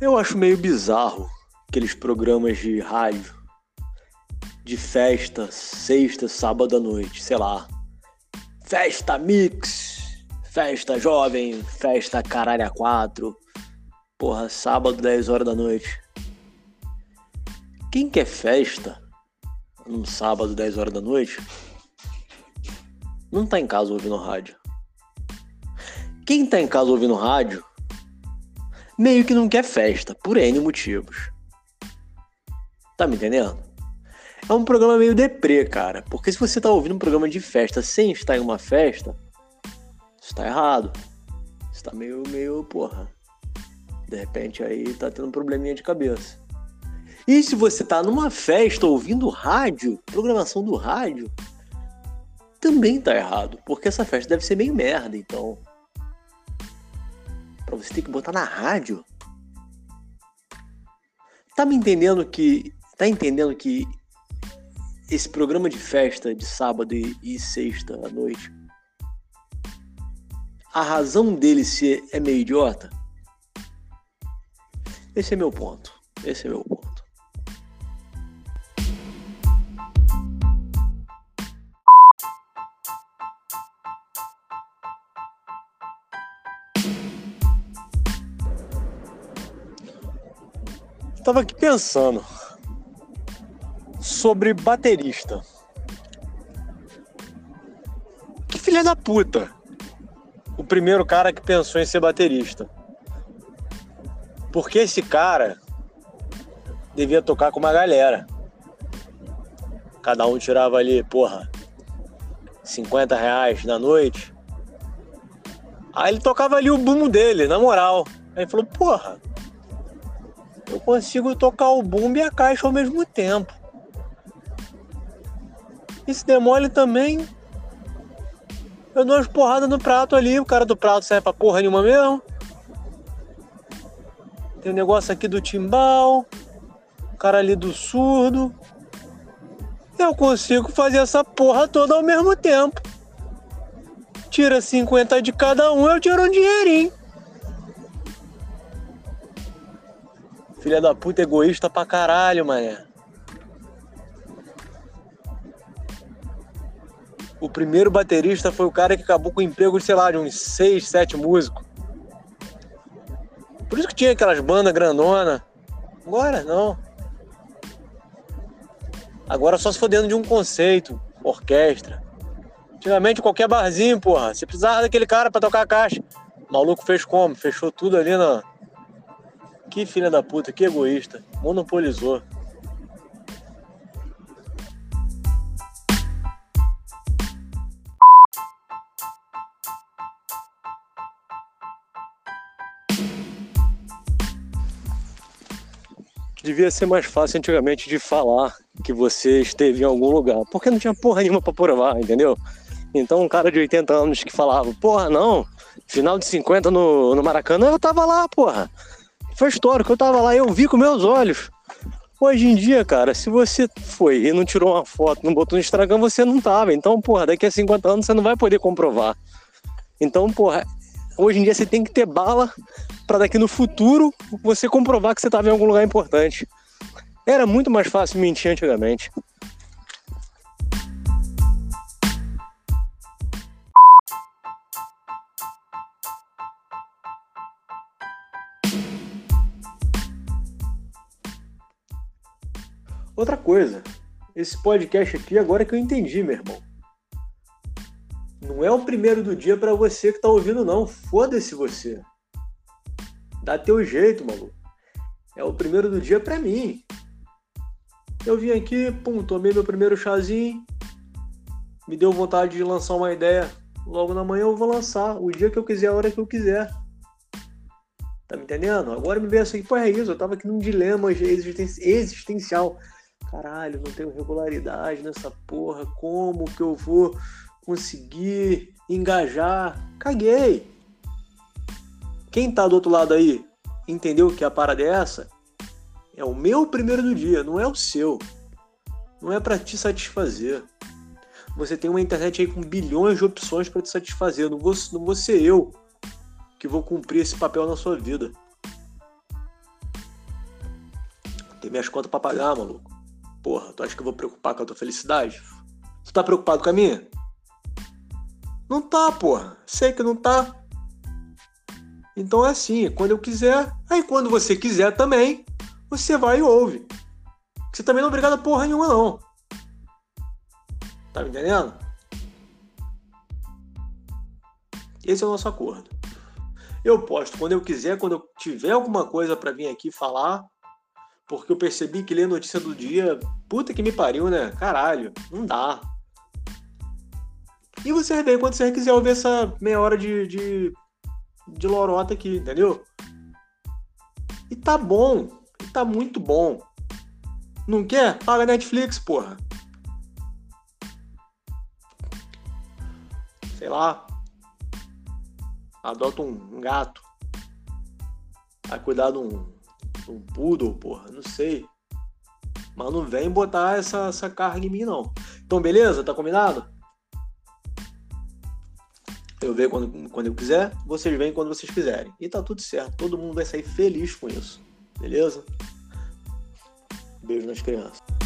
Eu acho meio bizarro aqueles programas de rádio de festa, sexta, sábado à noite, sei lá. Festa mix, festa jovem, festa caralho a quatro. Porra, sábado, 10 horas da noite. Quem quer festa num sábado, 10 horas da noite, não tá em casa ouvindo rádio. Quem tá em casa ouvindo rádio meio que não quer festa, por N motivos. Tá me entendendo? É um programa meio deprê, cara. Porque se você tá ouvindo um programa de festa sem estar em uma festa, isso tá errado. Isso tá meio, meio, porra. De repente aí tá tendo um probleminha de cabeça. E se você tá numa festa ouvindo rádio, programação do rádio, também tá errado. Porque essa festa deve ser meio merda, então para você ter que botar na rádio. Tá me entendendo que tá entendendo que esse programa de festa de sábado e, e sexta à noite a razão dele ser é meio idiota? Esse é meu ponto. Esse é meu ponto. Tava aqui pensando sobre baterista. Que filha da puta! O primeiro cara que pensou em ser baterista. Porque esse cara devia tocar com uma galera. Cada um tirava ali, porra, 50 reais na noite. Aí ele tocava ali o boom dele, na moral. Aí ele falou, porra, eu consigo tocar o bumbo e a caixa ao mesmo tempo. E se demole também, eu dou umas porradas no prato ali, o cara do prato serve pra porra nenhuma mesmo. Tem o um negócio aqui do timbal, o cara ali do surdo. Eu consigo fazer essa porra toda ao mesmo tempo. Tira 50 de cada um, eu tiro um dinheirinho. Filha da puta egoísta pra caralho, mané. O primeiro baterista foi o cara que acabou com o emprego de, sei lá, de uns 6, 7 músicos. Por isso que tinha aquelas bandas grandona. Agora não. Agora só se for dentro de um conceito, orquestra. Antigamente qualquer barzinho, porra, você precisava daquele cara para tocar a caixa. O maluco fez como? Fechou tudo ali na, que filha da puta, que egoísta. Monopolizou. Devia ser mais fácil antigamente de falar que você esteve em algum lugar, porque não tinha porra nenhuma pra provar, entendeu? Então um cara de 80 anos que falava, porra, não, final de 50 no, no Maracanã, eu tava lá, porra. Foi histórico, eu tava lá, eu vi com meus olhos. Hoje em dia, cara, se você foi e não tirou uma foto, não botou no Instagram, você não tava. Então, porra, daqui a 50 anos você não vai poder comprovar. Então, porra, hoje em dia você tem que ter bala para daqui no futuro você comprovar que você tava em algum lugar importante. Era muito mais fácil mentir antigamente. Outra coisa, esse podcast aqui agora que eu entendi, meu irmão. Não é o primeiro do dia para você que tá ouvindo, não. Foda-se você. Dá teu jeito, maluco. É o primeiro do dia para mim. Eu vim aqui, pum, tomei meu primeiro chazinho. Me deu vontade de lançar uma ideia. Logo na manhã eu vou lançar. O dia que eu quiser, a hora que eu quiser. Tá me entendendo? Agora me veio assim, pô, é isso. Eu tava aqui num dilema existencial caralho, não tenho regularidade nessa porra, como que eu vou conseguir engajar? Caguei! Quem tá do outro lado aí entendeu que a parada é essa? É o meu primeiro do dia, não é o seu. Não é para te satisfazer. Você tem uma internet aí com bilhões de opções para te satisfazer. Não vou, não vou ser eu que vou cumprir esse papel na sua vida. Tem minhas contas pra pagar, maluco. Porra, tu acha que eu vou preocupar com a tua felicidade? Tu tá preocupado com a minha? Não tá, porra. Sei que não tá. Então é assim, quando eu quiser, aí quando você quiser também, você vai e ouve. Você também não é obrigado a porra nenhuma, não. Tá me entendendo? Esse é o nosso acordo. Eu posto quando eu quiser, quando eu tiver alguma coisa para vir aqui falar, porque eu percebi que ler notícia do dia, puta que me pariu, né? Caralho, não dá. E você vem quando você quiser ouvir essa meia hora de, de, de lorota aqui, entendeu? E tá bom, e tá muito bom. Não quer? Paga Netflix, porra. Sei lá. Adota um gato. Vai cuidar de um, um poodle, porra. Não sei. Mas não vem botar essa, essa carga em mim, não. Então, beleza? Tá combinado? Eu venho quando, quando eu quiser, vocês vêm quando vocês quiserem. E tá tudo certo. Todo mundo vai sair feliz com isso. Beleza? Beijo nas crianças.